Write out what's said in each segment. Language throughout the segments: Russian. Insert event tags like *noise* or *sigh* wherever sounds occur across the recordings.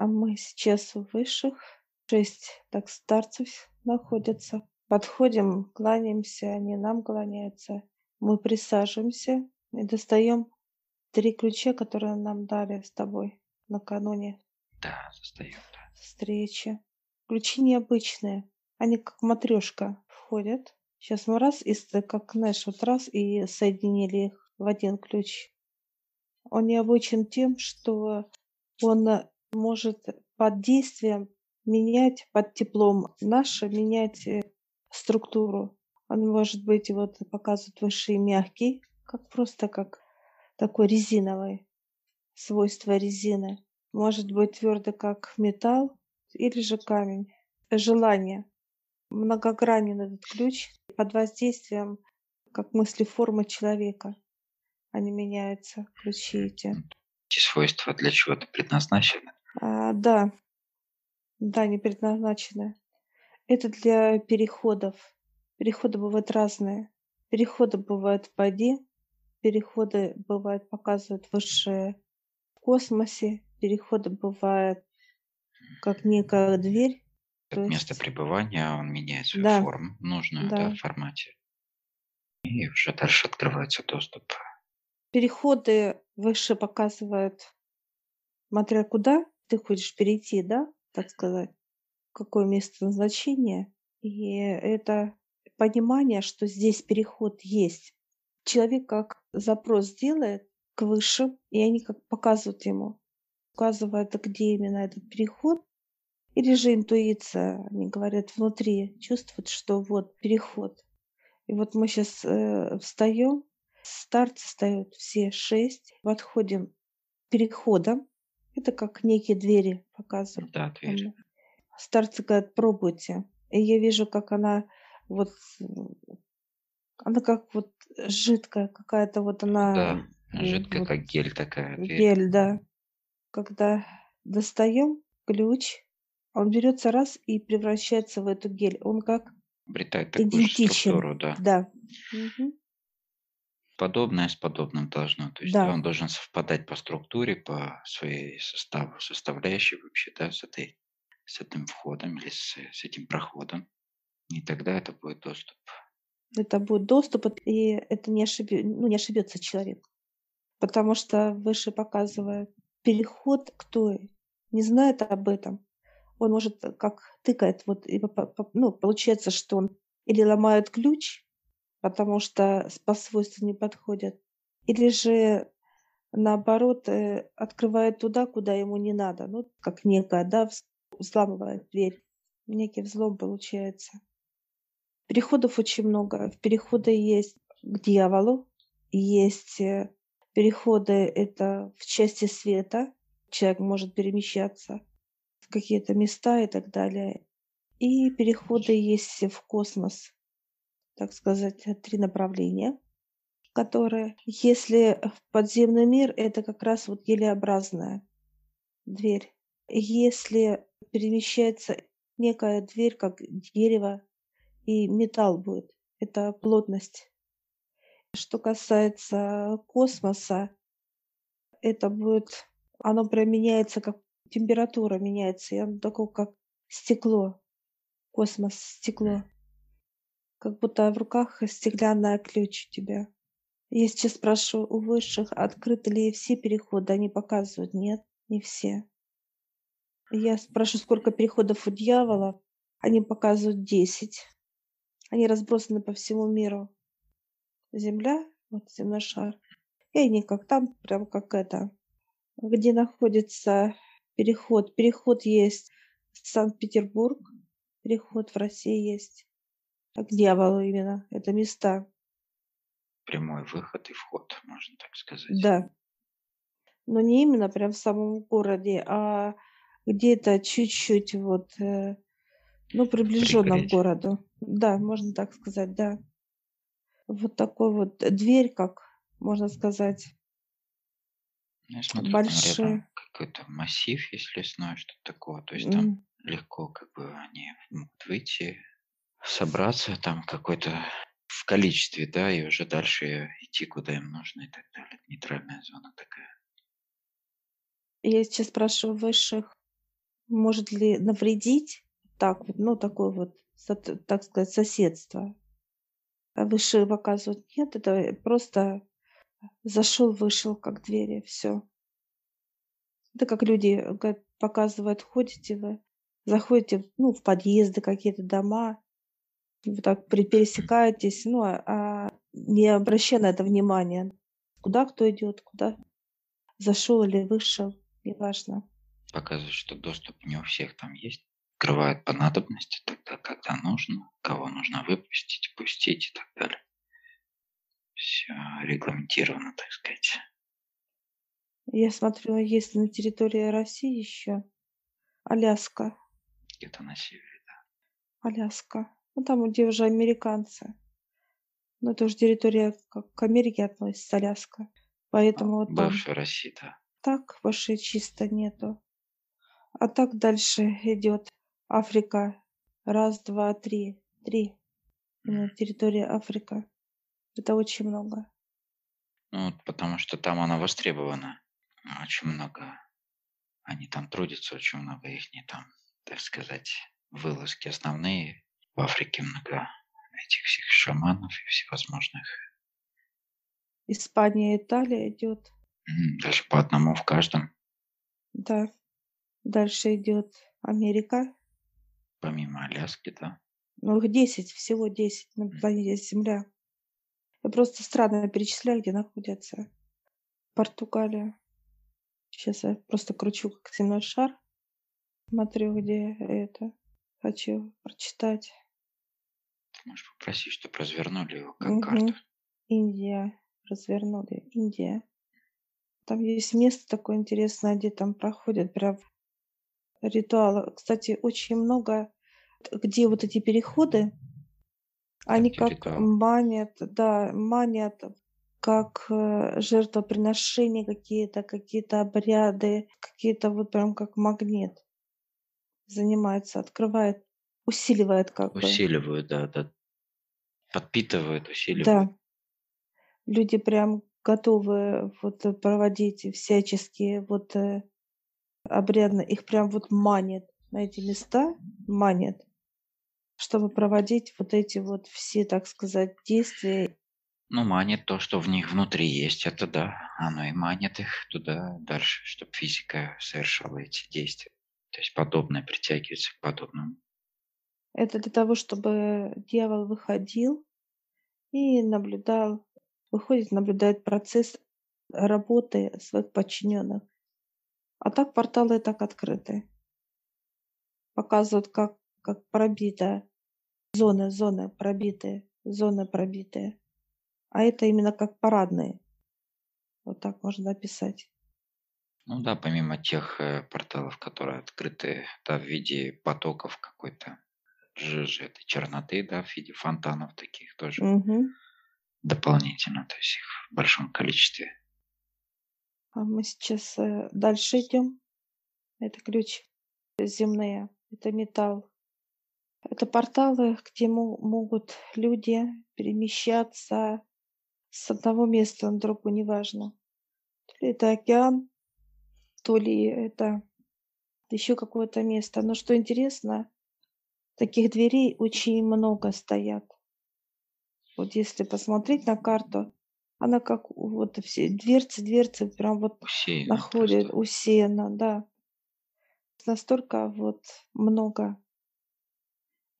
А мы сейчас у высших. Шесть так старцев находятся. Подходим, кланяемся, они нам кланяются. Мы присаживаемся и достаем три ключа, которые нам дали с тобой накануне Да, достаем, да. встречи. Ключи необычные. Они как матрешка входят. Сейчас мы раз, и как, знаешь, вот раз и соединили их в один ключ. Он необычен тем, что он может под действием менять, под теплом наше, менять э, структуру. Он может быть, вот показывает высший мягкий, как просто как такой резиновый, свойства резины. Может быть твердо, как металл, или же камень. Желание. Многогранен этот ключ под воздействием, как мысли формы человека. Они меняются, ключи эти. Эти свойства для чего-то предназначены. А, да, да, не предназначены. Это для переходов. Переходы бывают разные. Переходы бывают в воде, переходы бывают, показывают высшие в космосе, переходы бывают как некая дверь. Места есть, пребывания он меняет свою да, форму, нужную, да, да. в формате. И уже дальше открывается доступ. Переходы выше показывают, смотря куда ты хочешь перейти, да, так сказать, какое место назначения. И это понимание, что здесь переход есть. Человек как запрос делает к высшим, и они как показывают ему, указывают, где именно этот переход, или же интуиция, они говорят внутри, чувствуют, что вот переход. И вот мы сейчас э, встаем, старцы встают все шесть, подходим к переходам. Это как некие двери показывают. Да, дверь. М. Старцы говорят, пробуйте. И я вижу, как она вот, она как вот жидкая какая-то, вот она Да, жидкая, вот как гель такая дверь. гель, да. Когда достаем ключ, он берется раз и превращается в эту гель. Он как Обретает такую идентичен. структуру, да. Да. Мгм. Подобное с подобным должно. То есть да, он должен совпадать по структуре, по своей составу, составляющей вообще, да, с, этой, с этим входом или с, с этим проходом. И тогда это будет доступ. Это будет доступ, и- это не, ошибе- ну, не ошибется человек. Потому что выше показывает переход к той, не знает об этом. Он может э, как тыкает, вот, и ну, получается, что он или ломает ключ, потому что по свойству не подходят, или же наоборот э, открывает туда, куда ему не надо. Ну, как некая, да, взламывает дверь. Некий взлом получается. Переходов очень много. Переходы есть к дьяволу, есть э, переходы это в части света. Человек может перемещаться в какие-то места и так далее. И переходы есть в космос, так сказать, э, три направления, которые, если в подземный мир, это как раз вот гелеобразная дверь. Если перемещается некая дверь, как дерево, и металл будет, это плотность. Что касается космоса, это будет, оно прям меняется, как температура меняется, и оно такое, как стекло, космос, стекло. Как будто в руках стеклянная ключ у тебя. Я сейчас спрашиваю у высших, открыты ли все переходы, они показывают, нет, не все. Я спрашиваю, сколько переходов у дьявола, они показывают 10. Они разбросаны по всему миру. Земля, вот земной шар. И они как там, прям как это, где находится переход. Переход есть в Санкт-Петербург, переход в России есть. А к дьяволу именно. Это места. Прямой выход и вход, можно так сказать. Да. Но не именно прям в самом городе, а где-то чуть-чуть вот, э, ну, приближенно к городу. Да, можно так сказать, да. Вот такой вот дверь, как можно сказать, Ну, Я смотрю, большие. какой-то массив есть лесной, что-то такое. То есть там М, легко как бы они могут выйти, собраться там какой-то в количестве, да, и уже дальше идти, куда им нужно и так далее. Нейтральная зона такая. Я сейчас спрашиваю высших, может ли навредить так вот, ну, такое вот, так сказать, соседство. А выше показывают, нет, это просто зашел, вышел, как двери, все. Это как люди показывают, ходите вы, заходите ну, в подъезды, какие-то дома, вы так пересекаетесь, ну, а, а не обращая на это внимания, куда кто идет, куда зашел или вышел, неважно. Показывает, что доступ не у всех там есть. Открывает по надобности тогда, когда нужно, кого нужно выпустить, пустить и так далее. Все регламентировано, так сказать. Я смотрю, есть на территории России еще Аляска. Где-то на севере, да. Аляска. Ну, там, где уже американцы. Но это уже территория как к Америке относится, Аляска. Поэтому а, вот там... Россия, да. Так больше чисто нету. А так дальше идет Африка. Раз, два, три. Три. Mm. Территория Африка. Это очень много. Ну, потому что там она востребована. Очень много. Они там трудятся, очень много их не там, так сказать, вылазки основные. В Африке много этих всех шаманов и всевозможных. Испания, Италия идет. Даже по одному в каждом. Да. Дальше идет Америка. Помимо Аляски, да. Ну, их 10, всего 10 на планете Земля. Я просто страны перечисляю, где находятся. Португалия. Сейчас я просто кручу как земной шар. Смотрю, где это. Хочу прочитать. Можешь попросить, чтобы развернули его как угу. карту. Индия. Развернули. Индия. Там есть место такое интересное, где там проходят прям ритуалы. Кстати, очень много, где вот эти переходы, они как ритуалы. манят, да, манят как э, жертвоприношения какие-то, какие-то обряды, какие-то вот прям как магнит занимается, открывает, усиливает как бы. Усиливают, да, да. Подпитывают, усиливают. Да. Люди прям готовы вот проводить всяческие вот э, обрядно, их прям вот манит на эти места, манит, чтобы проводить вот эти вот все, так сказать, действия ну, манит то, что в них внутри есть, это да. Оно и манит их туда дальше, чтобы физика совершала эти действия. То есть подобное притягивается к подобному. Это для того, чтобы дьявол выходил и наблюдал, выходит, наблюдает процесс работы своих подчиненных. А так порталы так открыты. Показывают, как, как пробита зоны, зоны пробитые, зоны пробитые а это именно как парадные. Вот так можно описать. Ну да, помимо тех э, порталов, которые открыты да, в виде потоков какой-то жижи, этой черноты, да, в виде фонтанов таких тоже угу. дополнительно, то есть их в большом количестве. А мы сейчас э, дальше идем. Это ключ земные, это металл. Это порталы, где могут люди перемещаться с одного места на другое, неважно. То ли это океан, то ли это еще какое-то место. Но что интересно, таких дверей очень много стоят. Вот если посмотреть на карту, она как вот все дверцы, дверцы прям вот усеяна находят, просто. усеяна, да. Настолько вот много.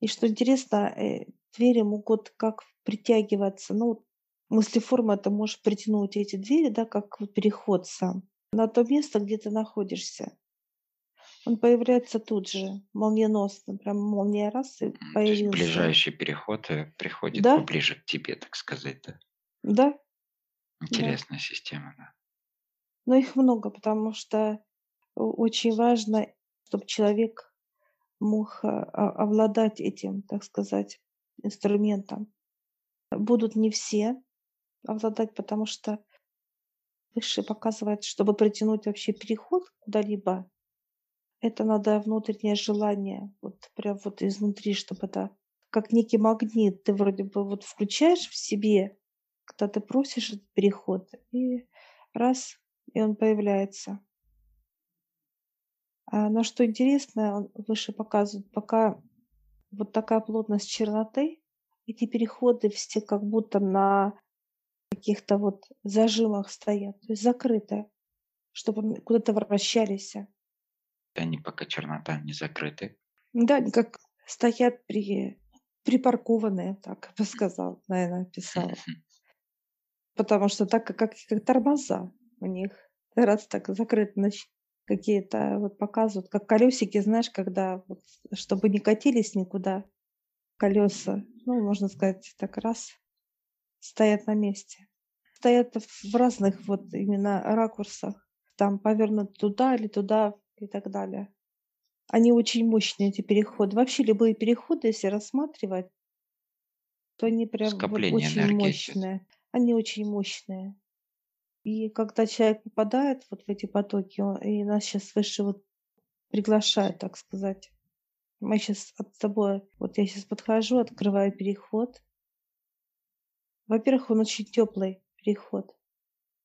И что интересно, э, двери могут как притягиваться, ну, мыслеформа ты можешь притянуть эти двери, да, как переход сам, на то место, где ты находишься. Он появляется тут же, молниеносно, прям молния раз и появился. ближайший переход э, приходит да? поближе к тебе, так сказать, да? Да. Интересная да. система, да. Но их много, потому что очень важно, чтобы человек мог а, овладать этим, так сказать, инструментом. Будут не все, обладать, потому что выше показывает, чтобы притянуть вообще переход куда-либо, это надо внутреннее желание, вот прям вот изнутри, чтобы это как некий магнит, ты вроде бы вот включаешь в себе, когда ты просишь этот переход, и раз, и он появляется. А, но что интересно, он выше показывает, пока вот такая плотность черноты, эти переходы все как будто на каких-то вот зажимах стоят, то есть закрыты, чтобы куда-то вращались. Они пока чернота не закрыты. Да, они как стоят при, припаркованные, так бы сказал, наверное, писала. *laughs* Потому что так как, как, как тормоза у них. Раз так закрыты, значит, какие-то вот показывают, как колесики, знаешь, когда вот, чтобы не катились никуда колеса, ну, можно сказать, так раз, стоят на месте. Стоят в разных вот именно ракурсах. Там повернут туда или туда и так далее. Они очень мощные, эти переходы. Вообще любые переходы, если рассматривать, то они прям вот очень мощные. Они очень мощные. И когда человек попадает вот в эти потоки, он, и нас сейчас выше вот приглашает, так сказать. Мы сейчас от тобой, вот я сейчас подхожу, открываю переход. Во-первых, он очень теплый переход,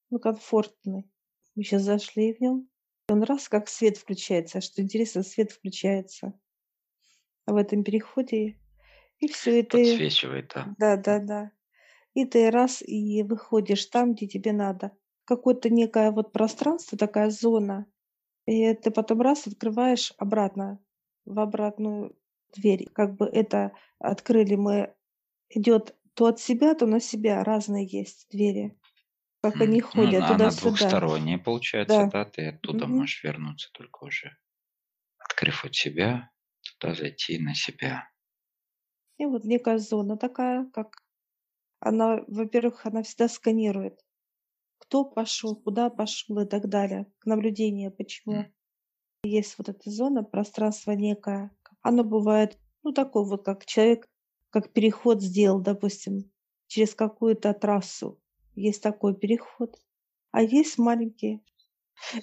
ну, комфортный. Мы сейчас зашли в нем. Он раз как свет включается, что интересно, свет включается в этом переходе. И все *laughs* это... Подсвечивает, да. Да, да, да. И ты раз и выходишь там, где тебе надо. Какое-то некое вот пространство, такая зона. И ты потом раз открываешь обратно, в обратную дверь. Как бы это открыли мы, идет то от себя, то на себя. Разные есть двери. Как они Ну, ходят она туда-сюда. двухсторонняя получается, Да. да, ты оттуда Мгм. можешь вернуться только уже, открыв от себя, туда зайти на себя. И вот некая зона такая, как она, во-первых, она всегда сканирует, кто пошел, куда пошел и так далее. Наблюдение, почему М. есть вот эта зона, пространство некое. Оно бывает, ну, такое вот, как человек, как переход сделал, допустим, через какую-то трассу. Есть такой переход. А есть маленькие.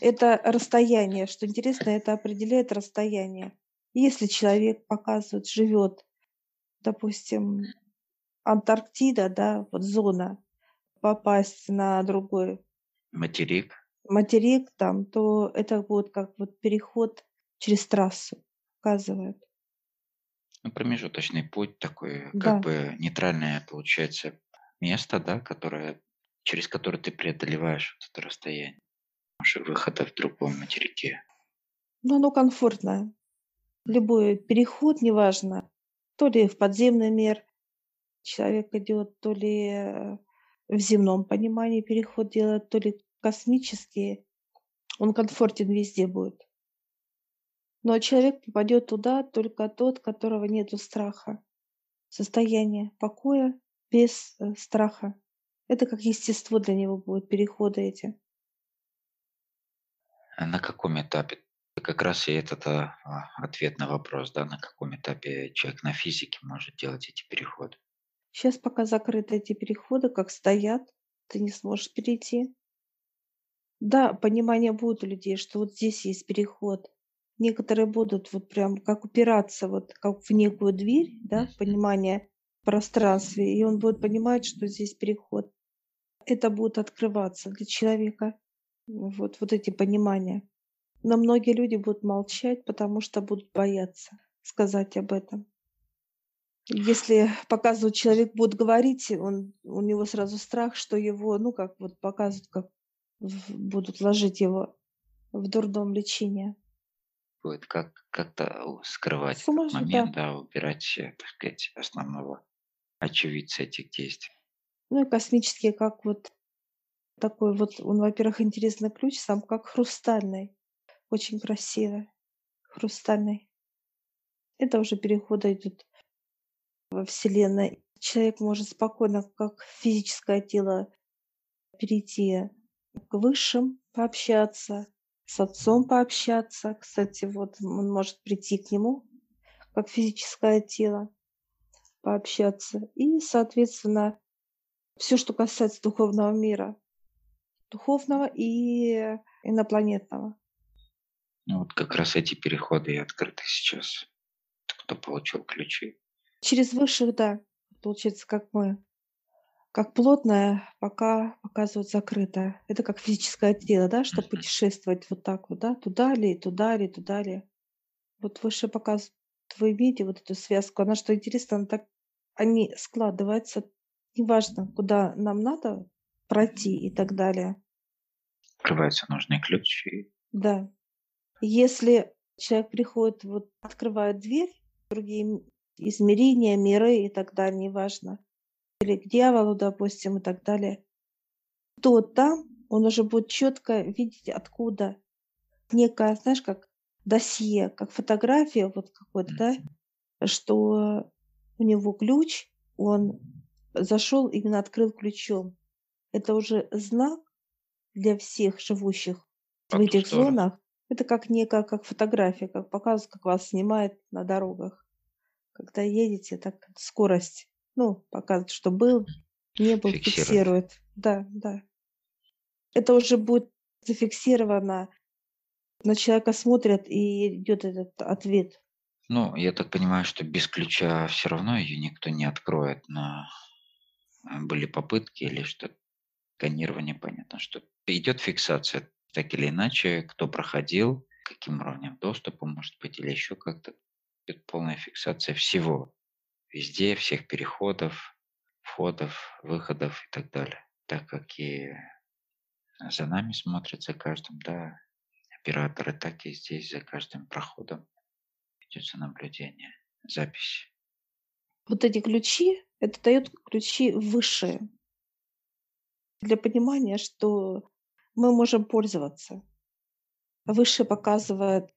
Это расстояние. Что интересно, это определяет расстояние. Если человек показывает, живет, допустим, Антарктида, да, вот зона, попасть на другой Материк. материк там, то это будет как вот переход через трассу, показывает. Ну, промежуточный путь такой, как Да. бы нейтральное получается место, да, которое, через которое ты преодолеваешь вот это расстояние. Может, выхода в другом материке. Но оно комфортное. Любой переход, неважно, то ли в подземный мир человек идет, то ли э, в земном понимании переход делает, то ли космический, он комфортен везде будет. Но человек попадет туда только тот, которого нету страха. Состояние покоя без э, страха. Это как естество для него будет, переходы эти. А на каком этапе? Как раз и этот а, а, ответ на вопрос, да, на каком этапе человек на физике может делать эти переходы. Сейчас пока закрыты эти переходы, как стоят, ты не сможешь перейти. Да, понимание будет у людей, что вот здесь есть переход. Некоторые будут вот прям как упираться вот как в некую дверь, да, понимание пространстве, и он будет понимать, что здесь переход. Это будет открываться для человека. Вот, вот эти понимания. Но многие люди будут молчать, потому что будут бояться сказать об этом. Если показывают, человек будет говорить, он, у него сразу страх, что его, ну, как вот показывают, как будут ложить его в дурдом лечения. Будет как, как-то скрывать этот Сумасшедший, да. момент, да, убирать, э, так сказать, основного очевидца этих действий. Ну и космический, как вот такой вот, он, во-первых, интересный ключ, сам как хрустальный, очень красивый, хрустальный. Это уже переходы идут во Вселенной. Человек может спокойно, как физическое тело, перейти к высшим, пообщаться, с отцом пообщаться. Кстати, вот он может прийти к нему, как физическое тело, пообщаться. И, соответственно, все, что касается духовного мира, духовного и инопланетного. Ну, вот как раз эти переходы и открыты сейчас. Кто получил ключи. Через высших, да, получается, как мы. как плотное, пока показывают закрытое. Это как физическое тело, да, чтобы путешествовать вот так вот, да, туда ли, туда ли, туда ли. Вот выше показывают, вы видите вот эту связку, она что интересно, она так, они складываются, неважно, куда нам надо пройти и так далее. Открывается нужный ключ и Да. Если человек приходит, вот открывает дверь, другие измерения, миры и так далее, неважно, или к дьяволу, допустим, и так далее, то там он уже будет четко видеть, откуда некое, знаешь, как досье, как фотография вот какой-то, да, Мгм. что у него ключ, он зашел, именно открыл ключом. Это уже знак для всех живущих в по ту этих зонах. Это как некая, как фотография, как показывают, как вас снимает на дорогах. Когда едете, так скорость, ну, показывает, что был, не был, Фиксирует. фиксирует. Да, да. Это уже будет зафиксировано, на человека смотрят, и идет этот ответ. Ну, я так понимаю, что без ключа все равно ее никто не откроет, но а, были попытки или что сканирование, понятно, что идет фиксация так или иначе, кто проходил, каким уровнем доступа, может быть, или еще как-то. Идет полная фиксация всего, везде, всех переходов, входов, выходов и так далее. Так как и за нами смотрят, каждым, да, операторы, так и здесь за каждым проходом ведется наблюдение, запись. Вот эти ключи, это дает ключи высшие для понимания, что мы можем пользоваться. Выше показывает,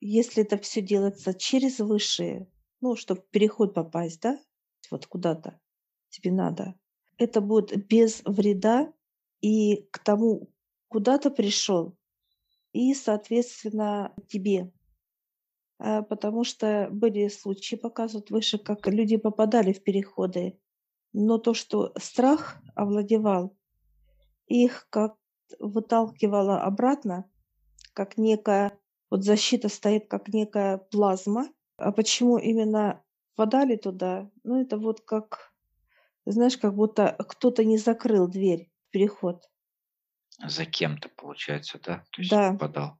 если это все делается через высшие, ну, чтобы переход попасть, да, вот куда-то тебе надо, это будет без вреда и к тому, куда ты пришел, и, соответственно, тебе. А, Потому что были случаи, показывают выше, как люди попадали в переходы, но то, что страх овладевал, их как выталкивало обратно, как некая вот защита стоит, как некая плазма. А почему именно попадали туда? Ну, это вот как, знаешь, как будто кто-то не закрыл дверь в переход. За кем-то, получается, да? То есть Да, попадал.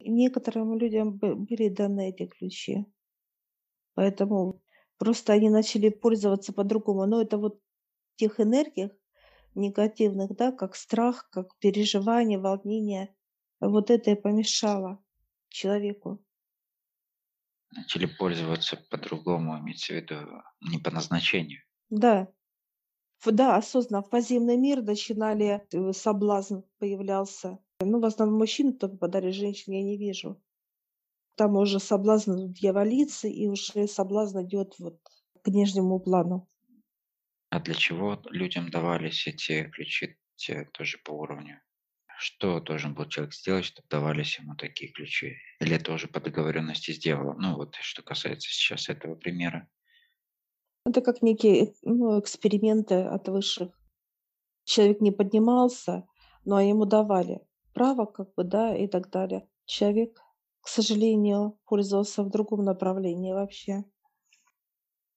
Некоторым людям бы- были даны эти ключи, поэтому просто они начали пользоваться по-другому. Но это вот в тех энергиях негативных, да, как страх, как переживание, волнение, вот это и помешало человеку. Начали пользоваться по-другому, имеется в виду не по назначению. Да, да, осознанно. В подземный мир начинали, э, соблазн появлялся. Ну, в основном мужчины только попадали, женщин я не вижу. Там уже соблазн дьяволицы, и уже соблазн идет вот к нижнему плану. А для чего людям давались эти ключи те тоже по уровню? Что должен был человек сделать, чтобы давались ему такие ключи? Или это уже по договоренности с дьяволом? Ну вот, что касается сейчас этого примера. Это как некие ну, эксперименты от высших. Человек не поднимался, но ему давали право, как бы, да, и так далее. Человек, к сожалению, пользовался в другом направлении вообще.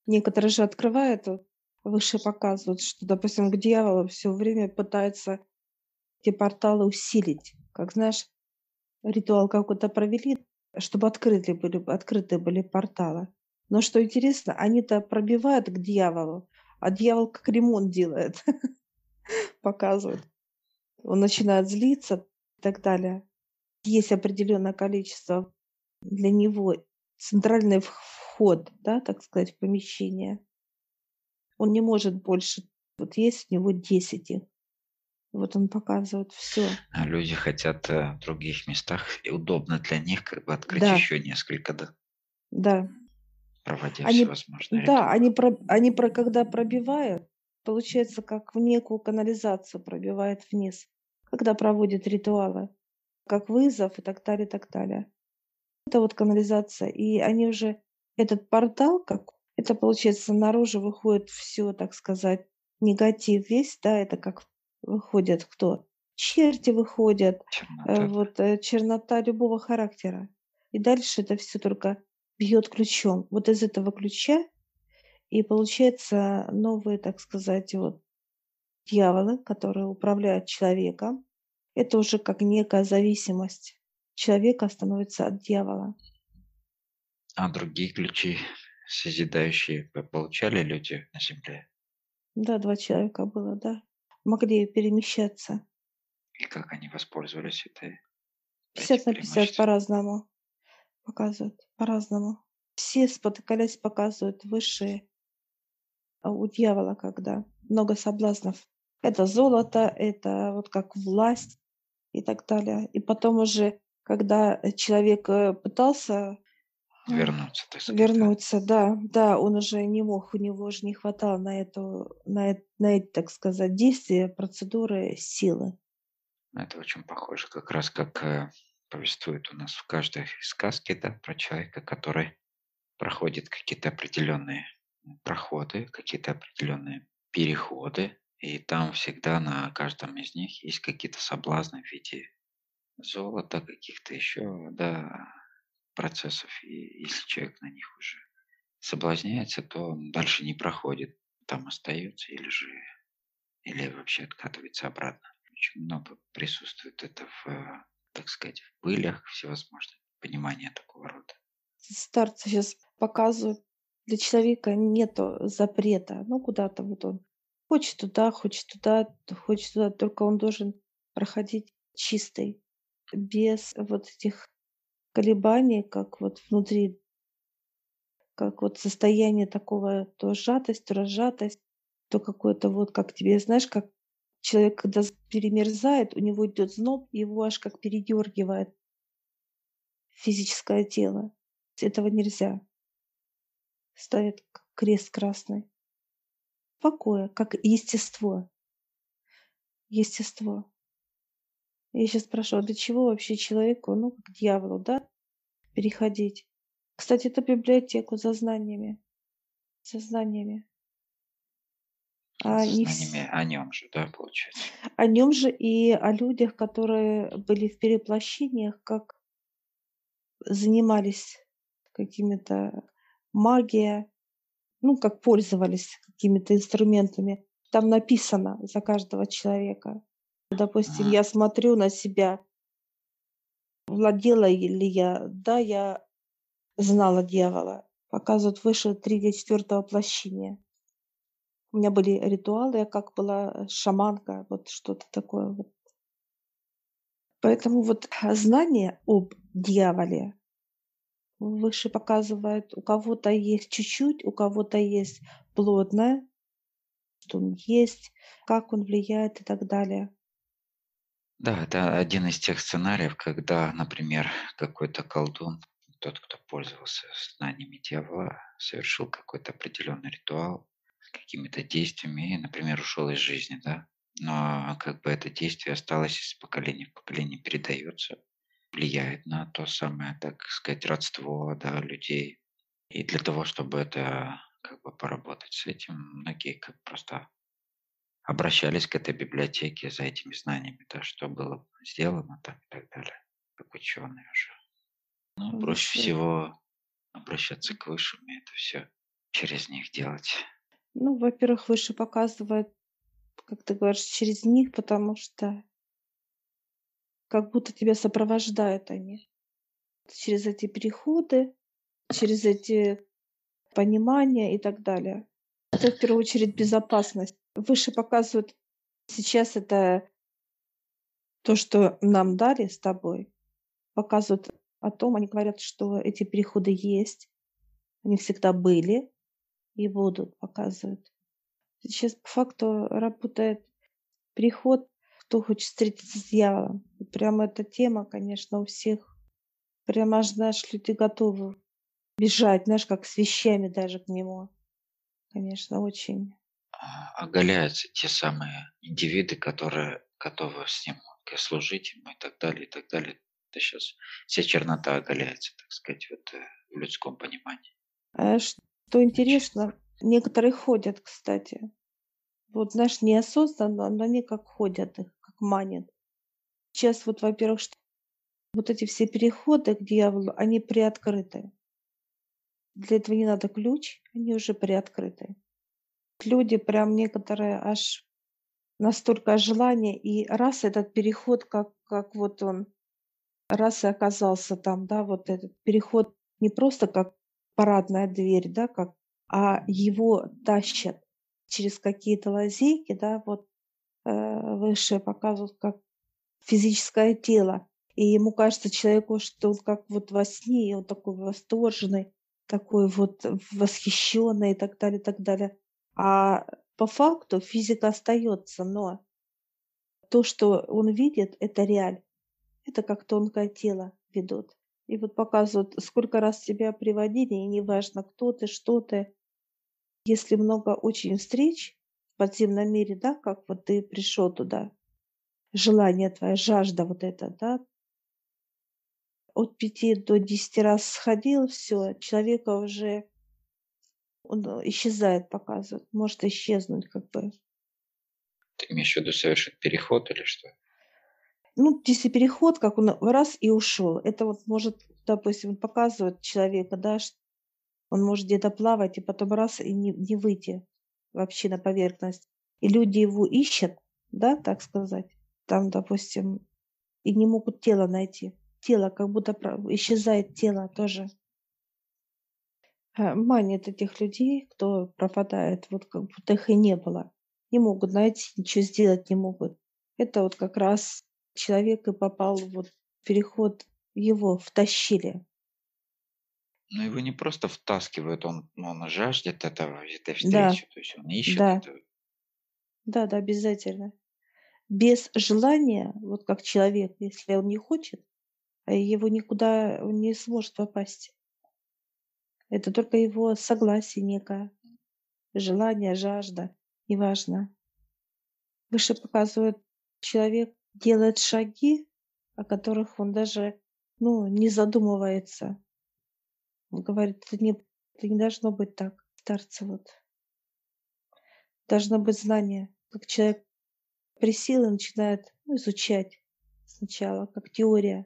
Некоторые же открывают, вот, выше показывают, что, допустим, к дьяволу все время пытаются эти порталы усилить. Как знаешь, ритуал какой-то провели, чтобы открыты были, открыты были порталы. Но что интересно, они-то пробивают к дьяволу, а дьявол как ремонт делает, *laughs* показывает. Он начинает злиться так далее. Есть определенное количество для него центральный вход, да, так сказать, в помещение. Он не может больше. Вот есть у него 10 их. Вот он показывает все. А люди хотят э, в других местах, и удобно для них как бы открыть Да, еще несколько, да, да. проводя Они, всевозможные да, они, про, они про, когда пробивают, получается, как в некую канализацию пробивает вниз, когда проводят ритуалы, как вызов и так далее, и так далее. Это вот канализация. И они уже, этот портал, как это получается, наружу выходит все, так сказать, негатив весь, да, это как выходят кто? Черти выходят, э, Чернота, вот э, чернота любого характера. И дальше это все только бьет ключом. Вот из этого ключа И получается новые, так сказать, вот дьяволы, которые управляют человеком. Это уже как некая зависимость человека становится от дьявола. А другие ключи созидающие получали люди на земле? Да, два человека было, да. Могли перемещаться. И как они воспользовались этой 50 на 50 по-разному показывают, по-разному. Все спотыкались, показывают высшие а у дьявола, когда много соблазнов. Это золото, это вот как власть и так далее. И потом уже, когда человек э, пытался вернуться, так сказать. Вернуться, да, да, он уже не мог, у него уже не хватало на эту, на, на эти, так сказать, действия, процедуры, силы. Это очень похоже, как раз как э, повествует у нас в каждой сказке, да, про человека, который проходит какие-то определенные проходы, какие-то определенные переходы, и там всегда на каждом из них есть какие-то соблазны в виде золота, каких-то еще, да, процессов. И если человек на них уже соблазняется, то он дальше не проходит, там остается или же или вообще откатывается обратно. Очень много присутствует это в, так сказать, в пылях всевозможных, понимание такого рода. Старцы сейчас показывают, для человека нет запрета. Ну, куда-то вот он хочет туда, хочет туда, хочет туда, только он должен проходить чистый, без вот этих колебаний, как вот внутри, как вот состояние такого, то сжатость, то разжатость, то какое-то вот, как тебе, знаешь, как человек, когда перемерзает, у него идет зноб, его аж как передергивает физическое тело. Этого нельзя. Ставит крест красный. Покоя, как естество. Естество. Я сейчас спрашиваю, для чего вообще человеку, ну, как дьяволу, да, переходить? Кстати, это библиотеку за знаниями. За знаниями. А не знаниями о нем же, да, получается? О нем же и о людях, которые были в переплощениях, как занимались какими-то магия, ну, как пользовались какими-то инструментами. Там написано за каждого человека. Допустим, я смотрю на себя, владела ли я, да, я знала дьявола. Показывают выше 3 или 4 воплощения. У меня были ритуалы, я как была шаманка, вот что-то такое вот. Поэтому вот знание об дьяволе выше показывает, у кого-то есть чуть-чуть, у кого-то есть плотное, что он есть, как он влияет и так далее. Да, это один из тех сценариев, когда, например, какой-то колдун, тот, кто пользовался знаниями дьявола, совершил какой-то определенный ритуал с какими-то действиями и, например, ушел из жизни, да. Но как бы это действие осталось из поколения в поколение, передается, влияет на то самое, так сказать, родство да, людей. И для того, чтобы это как бы поработать с этим, многие как просто обращались к этой библиотеке за этими знаниями, да, что было сделано там и так далее, как ученые уже. Ну, ну проще всего обращаться к высшим и это все через них делать. Ну, во-первых, выше показывает, как ты говоришь, через них, потому что как будто тебя сопровождают они. Через эти переходы, через эти понимания и так далее. Это в первую очередь безопасность выше показывают сейчас это то, что нам дали с тобой, показывают о том, они говорят, что эти переходы есть, они всегда были и будут, показывают. Сейчас по факту работает переход, кто хочет встретиться с дьяволом. И прямо эта тема, конечно, у всех. Прямо аж, знаешь, люди готовы бежать, знаешь, как с вещами даже к нему. Конечно, очень оголяются те самые индивиды, которые готовы с ним служить ему и так далее, и так далее. Это сейчас вся чернота оголяется, так сказать, вот, э, в людском понимании. А что интересно, некоторые ходят, кстати. Вот, знаешь, неосознанно, но они как ходят их, как манят. Сейчас вот, во-первых, что вот эти все переходы к дьяволу, они приоткрыты. Для этого не надо ключ, они уже приоткрыты. Люди прям некоторые аж настолько желание, и раз этот переход, как, как вот он, раз и оказался там, да, вот этот переход не просто как парадная дверь, да, как, а его тащат через какие-то лазейки, да, вот э, высшие показывают как физическое тело. И ему кажется человеку, что он как вот во сне, и он такой восторженный, такой вот восхищенный и так далее, и так далее. А по факту физика остается, но то, что он видит, это реаль. Это как тонкое тело ведут. И вот показывают, сколько раз тебя приводили, и неважно, кто ты, что ты. Если много очень встреч в подземном мире, да, как вот ты пришел туда, желание твое, жажда вот это, да, от пяти до десяти раз сходил, все, человека уже он исчезает, показывает, может исчезнуть как бы. Ты имеешь в виду совершить переход или что? Ну, если переход, как он раз и ушел, это вот может, допустим, показывает человека, да, что он может где-то плавать и потом раз и не, не выйти вообще на поверхность. И люди его ищут, да, так сказать, там, допустим, и не могут тело найти. Тело, как будто исчезает тело тоже. Э, манит этих людей, кто пропадает, вот как будто их и не было. Не могут найти, ничего сделать не могут. Это вот как раз человек и попал вот переход, его втащили. Но его не просто втаскивают, он, он жаждет этого, этой встречи, да. то есть он ищет да. это. Да, да, обязательно. Без желания, вот как человек, если он не хочет, а его никуда не сможет попасть. Это только его согласие некое, желание, жажда, неважно. Выше показывает, человек делает шаги, о которых он даже ну, не задумывается. Он говорит, это не, это не должно быть так, старцы вот. Должно быть знание. Как человек присел и начинает ну, изучать сначала, как теория.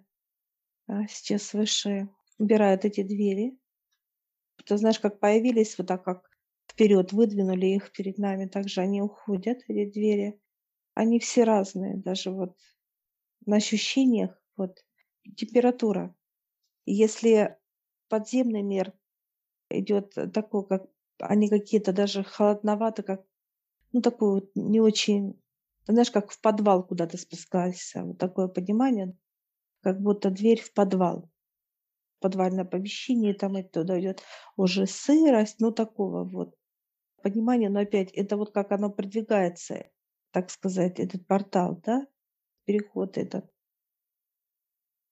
А сейчас выше убирают эти двери, ты знаешь, как появились, вот так как вперед выдвинули их перед нами, также они уходят, эти двери. Они все разные, даже вот на ощущениях, вот температура. Если подземный мир идет такой, как они какие-то даже холодновато, как ну такой вот не очень, знаешь, как в подвал куда-то спускался, вот такое понимание, как будто дверь в подвал подвальное помещение, там это туда идет уже сырость, ну такого вот понимания, но опять это вот как оно продвигается, так сказать, этот портал, да, переход этот.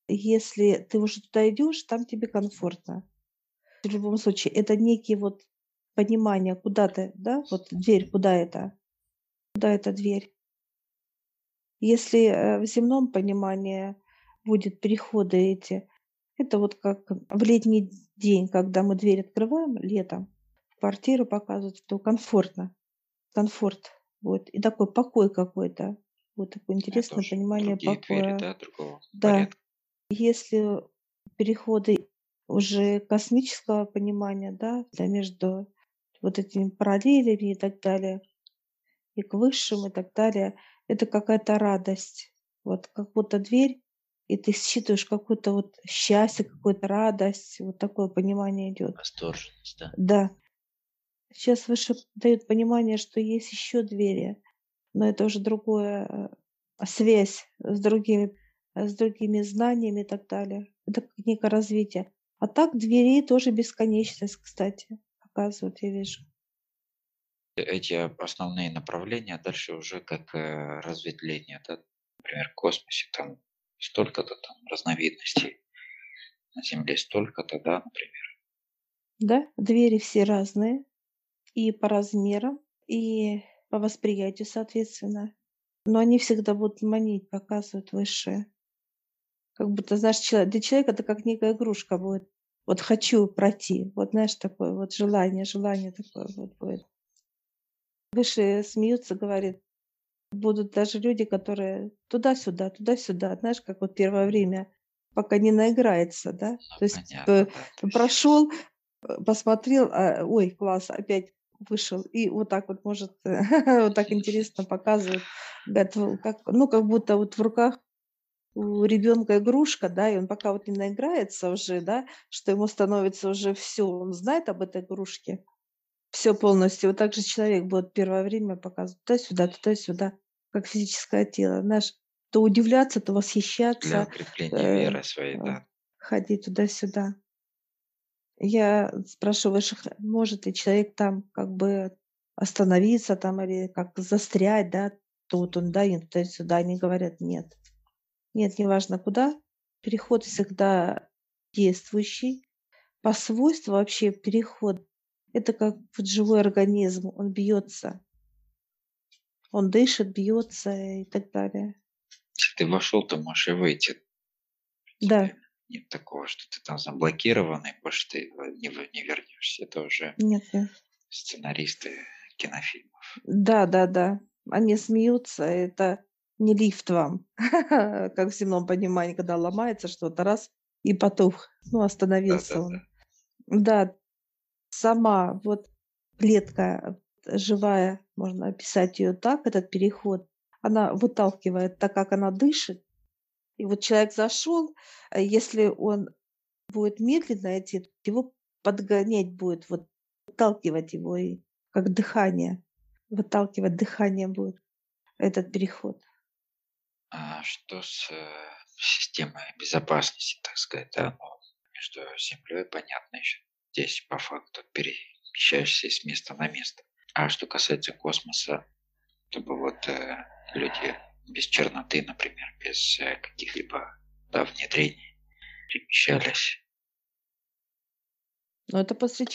Если ты уже туда идешь, там тебе комфортно. В любом случае, это некий вот понимание, куда ты, да, вот дверь, куда это, куда эта дверь. Если э, в земном понимании будет переходы эти, это вот как в летний день, когда мы дверь открываем летом, квартиру показывают, что комфортно, комфорт, вот, и такой покой какой-то, вот такое интересное Это понимание покоя. Двери, да, другого да. Порядка. Если переходы уже космического понимания, да, да, между вот этими параллелями и так далее, и к высшим и так далее, это какая-то радость. Вот как будто дверь и ты считываешь какое-то вот счастье, какую-то радость, вот такое понимание идет. Восторженность, да. Да. Сейчас выше дают понимание, что есть еще двери, но это уже другое, э, связь с другими, с другими знаниями и так далее. Это некое развитие. А так дверей тоже бесконечность, кстати, показывают, я вижу. Эти основные направления дальше уже как э, разветвление, да? например, в космосе там столько-то там разновидностей. На Земле столько-то, да, например. Да, двери все разные. И по размерам, и по восприятию, соответственно. Но они всегда будут манить, показывают высшее. Как будто, знаешь, человек, для человека это как некая игрушка будет. Вот хочу пройти. Вот, знаешь, такое вот желание, желание такое вот будет. Выше смеются, говорит, будут даже люди, которые туда-сюда, туда-сюда, знаешь, как вот первое время, пока не наиграется, да, ну, то есть понятно, да, прошел, э, посмотрел, а, ой, класс, опять вышел. И вот так вот может, *laughs* вот так интересно показывает. как, ну, как будто вот в руках у ребенка игрушка, да, и он пока вот не наиграется уже, да, что ему становится уже все, он знает об этой игрушке, все полностью. Вот так же человек будет первое время показывать туда-сюда, туда-сюда, как физическое тело. Знаешь, то удивляться, то восхищаться. Для укрепления э, веры своей, да. Ходить туда-сюда. Я спрашиваю высших, может ли человек там как бы остановиться там или как застрять, да, тут он, да, и туда-сюда. Они говорят, нет. Нет, неважно куда. Переход всегда действующий. По свойству вообще переход это как вот живой организм, он бьется. Он дышит, бьется и так далее. Если ты вошел, то можешь и выйти. Да. Нет такого, что ты там заблокированный, больше ты не, не вернешься. Это уже нет, нет. сценаристы кинофильмов. Да, да, да. Они смеются, это не лифт вам, *laughs* как в земном понимании, когда ломается что-то, раз, и потух. Ну, остановился да, он. Да. да, сама вот клетка живая, можно описать ее так, этот переход, она выталкивает, так как она дышит. И вот человек зашел, э, если он будет медленно идти, его подгонять будет, вот выталкивать его, и как дыхание, выталкивать дыхание будет этот переход. А что с э, системой безопасности, так сказать, да? Ну, между Землей, понятно, еще здесь по факту перемещаешься с места на место. А что касается космоса, чтобы вот э, люди без черноты, например, без э, каких-либо да, внедрений перемещались. Но это после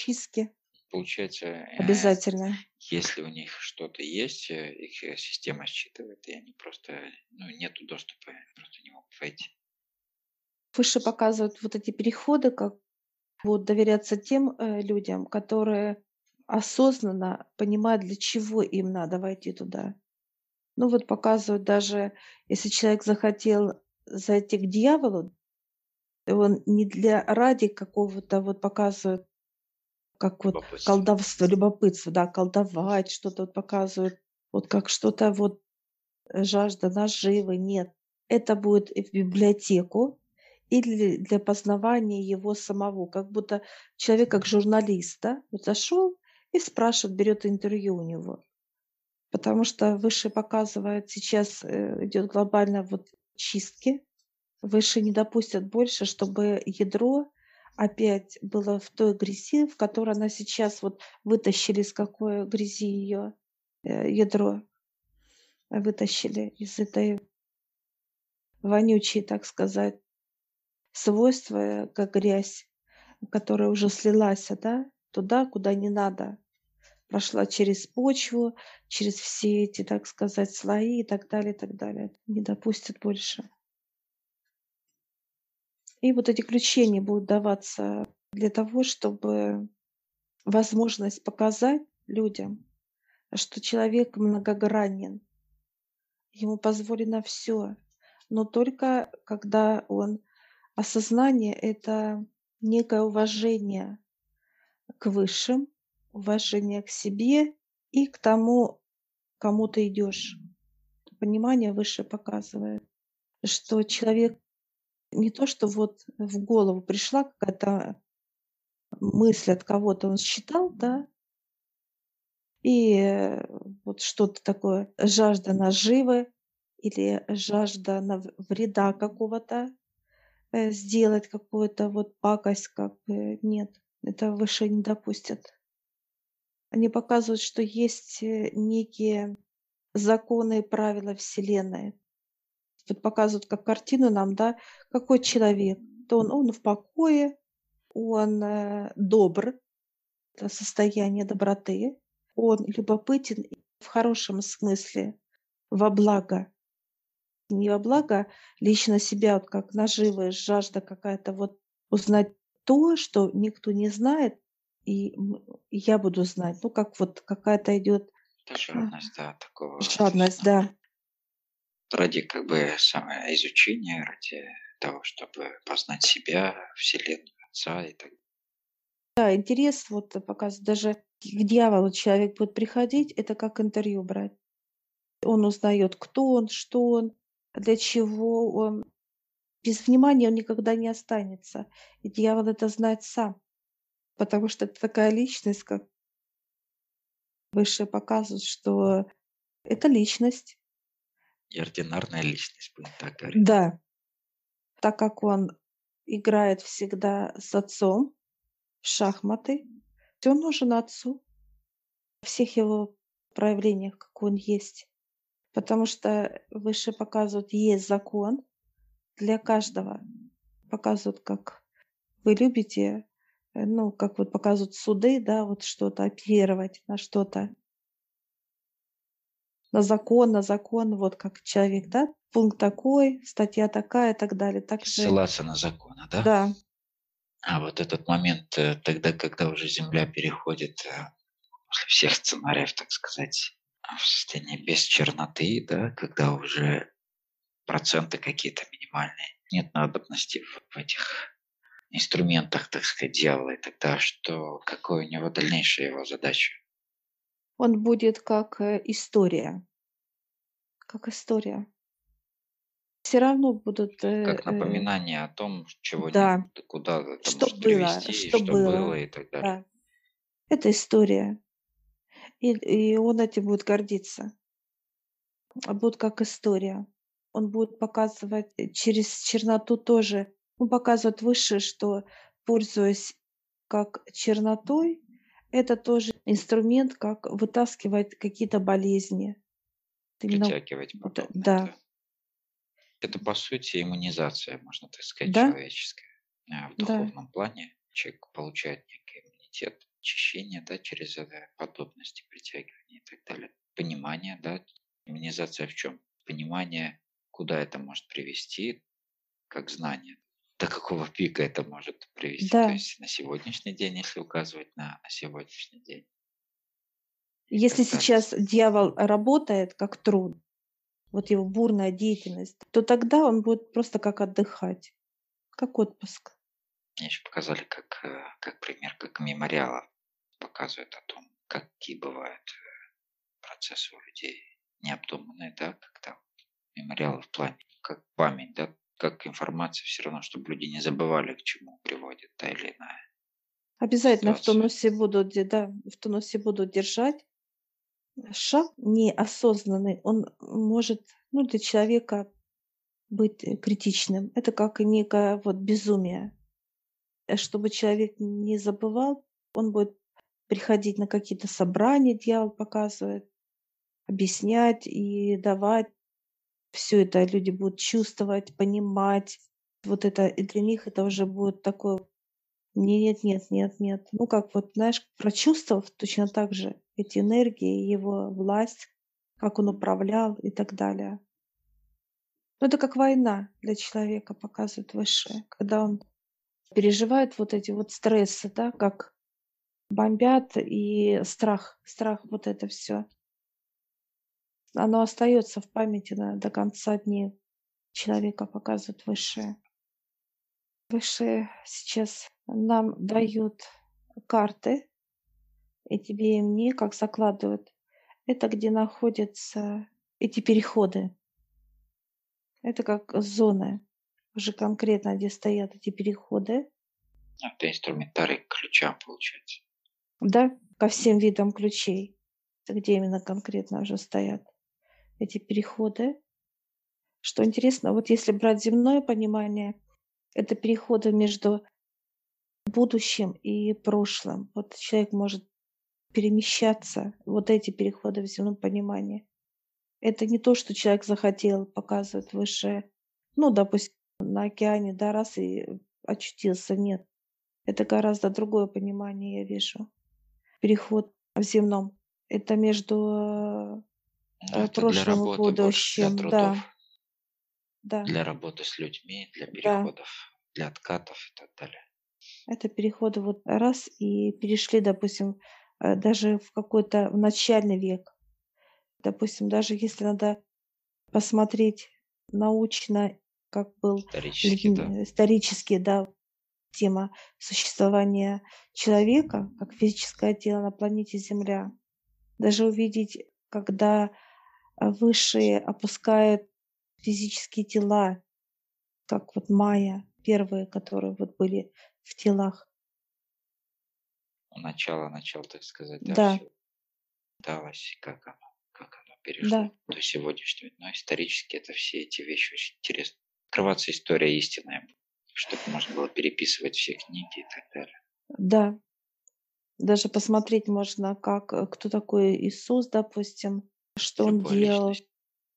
Получается, э, обязательно. Если у них что-то есть, э, их э, система считывает, и они просто, ну, нету доступа, просто не могут войти. Выше показывают вот эти переходы, как будут доверяться тем людям, которые осознанно понимают, для чего им надо войти туда. Ну вот показывают даже, если человек захотел зайти к дьяволу, он не для ради какого-то вот показывают, как вот колдовство, любопытство, да, колдовать, что-то вот показывают, вот как что-то вот э, жажда наживы, нет. Это будет в библиотеку, или для познавания его самого, как будто человек как журналист, да, вот зашел и спрашивает, берет интервью у него. Потому что выше показывает, сейчас э, идет глобально вот чистки, выше не допустят больше, чтобы ядро опять было в той грязи, в которой она сейчас вот вытащили из какой грязи ее э, ядро, вытащили из этой вонючей, так сказать, свойства, как грязь, которая уже слилась, да, туда, куда не надо. Прошла через почву, через все эти, так сказать, слои и так далее, и так далее. Не допустят больше. И вот эти включения будут даваться для того, чтобы возможность показать людям, что человек многогранен. Ему позволено все, но только когда он Осознание – это некое уважение к высшим, уважение к себе и к тому, кому ты идешь. Понимание выше показывает, что человек не то, что вот в голову пришла какая-то мысль от кого-то, он считал, да, и э, вот что-то такое, жажда наживы или жажда вреда какого-то, Э, сделать какую-то вот пакость, как бы нет, это выше не допустят. Они показывают, что есть э, некие законы и правила Вселенной. Вот показывают как картину нам, да, какой человек. То он, он в покое, он э, добр, это состояние доброты, он любопытен в хорошем смысле, во благо не во благо лично себя, вот как наживы, жажда какая-то вот узнать то, что никто не знает, и я буду знать. Ну, как вот какая-то идет Это жадность, да, такого. жадность, да. Ради как бы самое изучения, ради того, чтобы познать себя, Вселенную, Отца и так далее. Да, интерес вот показывает, даже к дьяволу человек будет приходить, это как интервью брать. Он узнает, кто он, что он, для чего он. Без внимания он никогда не останется. И дьявол это знает сам. Потому что это такая личность, как выше показывают, что это личность. И ординарная личность, будем так говорить. Да. Так как он играет всегда с отцом в шахматы, он нужен отцу во всех его проявлениях, как он есть. Потому что выше показывают, есть закон для каждого. Показывают, как вы любите, э, ну, как вот показывают суды, да, вот что-то оперировать на что-то. На закон, на закон, вот как человек, да, пункт такой, статья такая и так далее. Также, Ссылаться на законы, да? да, А вот этот момент, э, тогда, когда уже Земля переходит э, после всех сценариев, так сказать, в состояние без черноты, да, когда уже проценты какие-то минимальные, нет надобности в, в этих инструментах, так сказать, дьявола, и тогда что, какой у него дальнейшая его задача? Он будет как э, история, как история. Все равно будут, э, Как э, напоминание о том, чего да, куда это что может было, привести, что что было, было и так далее. да. Это история. И, и он этим будет гордиться. А будет как история. Он будет показывать через черноту тоже. Он показывает выше, что пользуясь как чернотой, это тоже инструмент, как вытаскивать какие-то болезни. Именно Притягивать это, подобное, да, да. Это, по сути, иммунизация, можно так сказать, да, человеческая. А В да, духовном плане человек получает некий иммунитет, очищение, да, через это подобности, притягивание и так далее. Понимание, да, иммунизация в чем? Понимание, куда это может привести, как знание. До какого пика это может привести. То да. есть на сегодняшний день, если указывать на, на сегодняшний день Если далее. сейчас дьявол работает как труд, вот его бурная деятельность, то тогда он будет просто как отдыхать, как отпуск. Мне еще показали, как, э, как пример, как мемориала показывает о том, какие бывают э, процессы у людей необдуманные, да, когда мемориалы в плане, как память, да, как информация все равно, чтобы люди не забывали, к чему приводит та или иная Обязательно в ситуация. тонусе будут, да, в тонусе будут держать. Шаг неосознанный, он может ну, для человека быть э, критичным. Это как некое вот безумие. Э, Чтобы человек не забывал, он будет приходить на какие-то собрания, дьявол показывает, объяснять и давать. Все это люди будут чувствовать, понимать. Вот это и для них это уже будет такое нет, нет, нет, нет. Ну, как вот, знаешь, прочувствовав точно так же эти энергии, его власть, как он управлял и так далее. Ну, это как война для человека показывает высшее, когда он переживает вот эти вот стрессы, да, как бомбят и страх, страх, вот это все. Оно остается в памяти на- до конца дней человека, показывает высшее. Высшие сейчас нам дают карты, и тебе и мне, как закладывают. Это где находятся эти переходы. Это как зоны, уже конкретно, где стоят эти переходы. Это инструментарий к ключам, получается. Да, ко всем видам ключей. Это где именно конкретно уже стоят эти переходы. Что интересно, вот если брать земное понимание, это переходы между будущим и прошлым. Вот человек может перемещаться, вот эти переходы в земном понимании. Это не то, что человек захотел, показывает выше, ну, допустим, на океане, да, раз и очутился, нет. Это гораздо другое понимание, я вижу. Переход в земном. Это между Ну, э, это для прошлым и работы для трудов, Да, да, для работы с людьми, для да. переходов, для откатов и так далее. Это переходы вот раз и перешли, допустим, э, даже в какой-то в начальный век. Допустим, даже если надо посмотреть научно, как был Исторически, да. людьми- исторически, да, тема существования человека как физическое тело на планете Земля. Даже увидеть, когда высшие опускают физические тела, как вот майя, первые, которые вот были в телах. Начало, начало, так сказать, да, да. далось, как оно, как оно перешло да. до сегодняшнего. Но исторически это все эти вещи очень интересны. Открываться история истинная, чтобы можно было переписывать все книги и так далее. Да. Даже посмотреть можно, как э, кто такой Иисус, допустим, что он делал. Личность.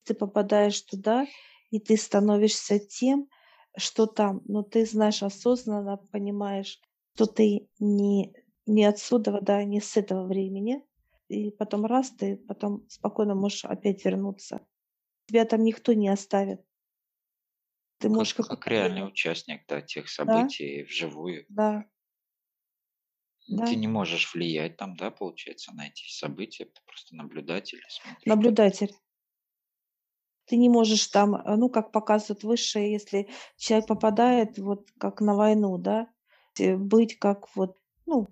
Ты попадаешь туда, и ты становишься тем, что там. Но ты знаешь осознанно, понимаешь, что ты не, не отсюда, да, не с этого времени. И потом раз, ты потом спокойно можешь опять вернуться. Тебя там никто не оставит. Ты можешь как, как реальный участник да, тех событий да? вживую. Да. Да. Ты не можешь влиять там, да, получается, на эти события, ты просто наблюдатель. Смотришь, Наблюдатель. Ты не можешь там, э, ну, как показывают высшие, если человек попадает вот как на войну, да, быть как вот, ну,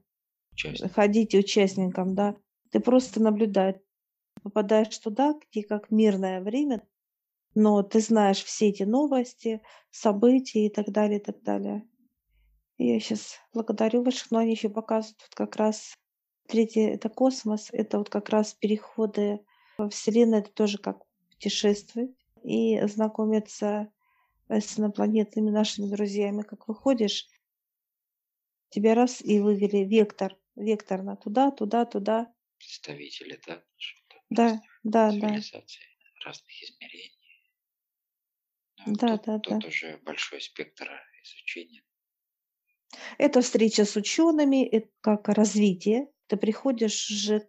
Участник. ходить участником, да, ты просто наблюдаешь, попадаешь туда, где как мирное время, но ты знаешь все эти новости, события и так далее, и так далее. Я сейчас благодарю ваших, но они еще показывают вот как раз третий это космос, это вот как раз переходы во Вселенную, это тоже как путешествовать и знакомиться с инопланетными нашими друзьями, как выходишь, тебя раз и вывели вектор, вектор на туда, туда, туда. Представители, да? Да, да, да. разных измерений. Ну, да, тут, да, тут да. уже большой спектр изучения. Это встреча с учеными, это как развитие. Ты приходишь же,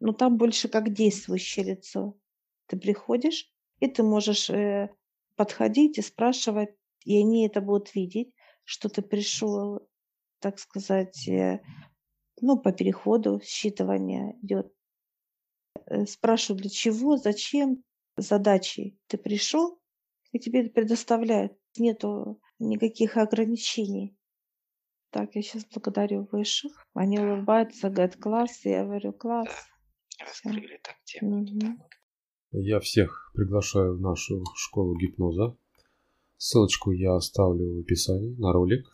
ну там больше как действующее лицо. Ты приходишь, и ты можешь э, подходить и спрашивать, и они это будут видеть, что ты пришел, так сказать, э, ну, по переходу считывания идет. Э, спрашивают, для чего, зачем, задачи ты пришел, и тебе предоставляют. Нету никаких ограничений. Так, я сейчас благодарю высших. Они улыбаются, говорят, класс. Я говорю, класс. Да, раскрыли так тему. Угу. Я всех приглашаю в нашу школу гипноза. Ссылочку я оставлю в описании на ролик.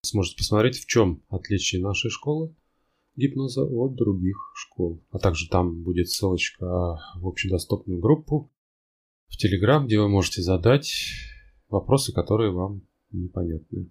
Сможете посмотреть, в чем отличие нашей школы гипноза от других школ. А также там будет ссылочка в общедоступную группу в Телеграм, где вы можете задать вопросы, которые вам непонятны.